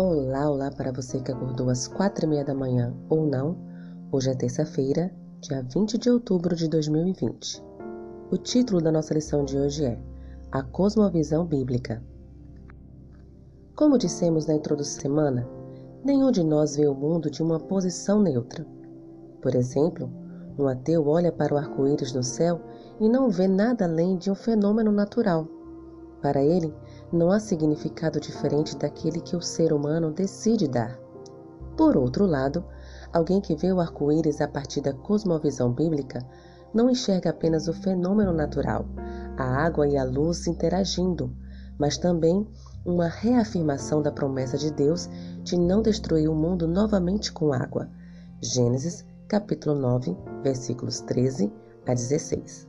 Olá, olá para você que acordou às quatro e meia da manhã ou não. Hoje é terça-feira, dia 20 de outubro de 2020. O título da nossa lição de hoje é A Cosmovisão Bíblica. Como dissemos na introdução da semana, nenhum de nós vê o mundo de uma posição neutra. Por exemplo, um ateu olha para o arco-íris no céu e não vê nada além de um fenômeno natural. Para ele, não há significado diferente daquele que o ser humano decide dar. Por outro lado, alguém que vê o arco-íris a partir da cosmovisão bíblica não enxerga apenas o fenômeno natural, a água e a luz interagindo, mas também uma reafirmação da promessa de Deus de não destruir o mundo novamente com água. Gênesis, capítulo 9, versículos 13 a 16.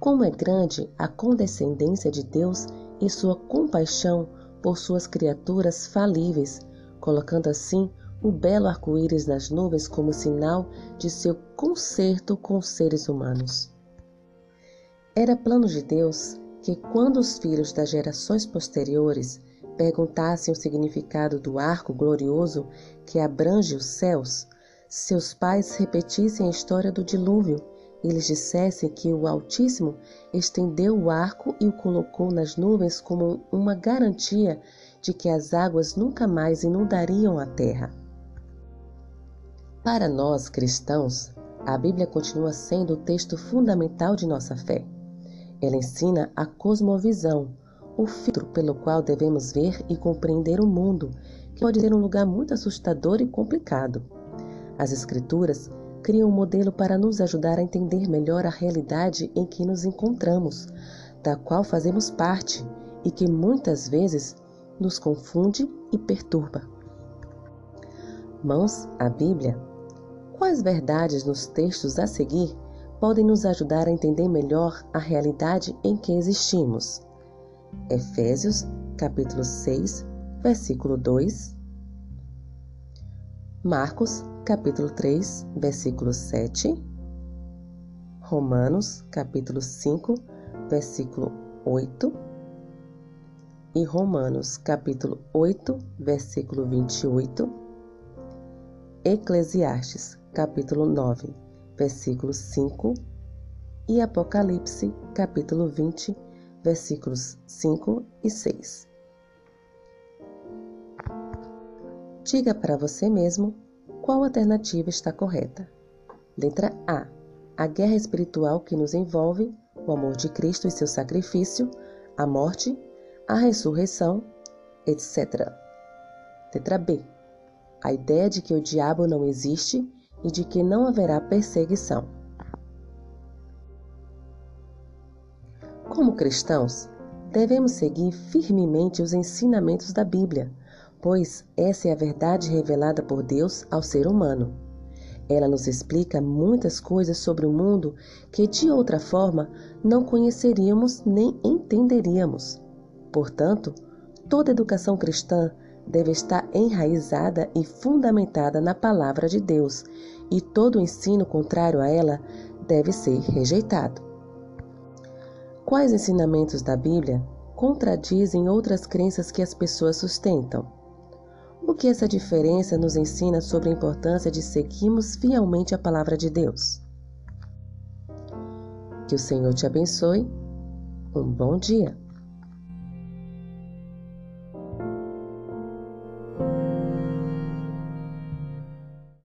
Como é grande a condescendência de Deus e sua compaixão por suas criaturas falíveis, colocando assim o belo arco-íris nas nuvens como sinal de seu conserto com os seres humanos. Era plano de Deus que, quando os filhos das gerações posteriores perguntassem o significado do arco glorioso que abrange os céus, seus pais repetissem a história do dilúvio eles dissessem que o Altíssimo estendeu o arco e o colocou nas nuvens como uma garantia de que as águas nunca mais inundariam a terra. Para nós cristãos, a Bíblia continua sendo o texto fundamental de nossa fé. Ela ensina a cosmovisão, o filtro pelo qual devemos ver e compreender o mundo, que pode ser um lugar muito assustador e complicado. As Escrituras cria um modelo para nos ajudar a entender melhor a realidade em que nos encontramos, da qual fazemos parte e que muitas vezes nos confunde e perturba. Mãos à Bíblia. Quais verdades nos textos a seguir podem nos ajudar a entender melhor a realidade em que existimos? Efésios, capítulo 6, versículo 2. Marcos, capítulo 3, versículo 7. Romanos, capítulo 5, versículo 8. E Romanos, capítulo 8, versículo 28. Eclesiastes, capítulo 9, versículo 5. E Apocalipse, capítulo 20, versículos 5 e 6. Diga para você mesmo qual alternativa está correta? Letra A. A guerra espiritual que nos envolve, o amor de Cristo e seu sacrifício, a morte, a ressurreição, etc. Letra B. A ideia de que o diabo não existe e de que não haverá perseguição. Como cristãos, devemos seguir firmemente os ensinamentos da Bíblia pois essa é a verdade revelada por Deus ao ser humano. Ela nos explica muitas coisas sobre o mundo que de outra forma não conheceríamos nem entenderíamos. Portanto, toda educação cristã deve estar enraizada e fundamentada na palavra de Deus, e todo ensino contrário a ela deve ser rejeitado. Quais ensinamentos da Bíblia contradizem outras crenças que as pessoas sustentam? O que essa diferença nos ensina sobre a importância de seguirmos fielmente a palavra de Deus? Que o Senhor te abençoe. Um bom dia.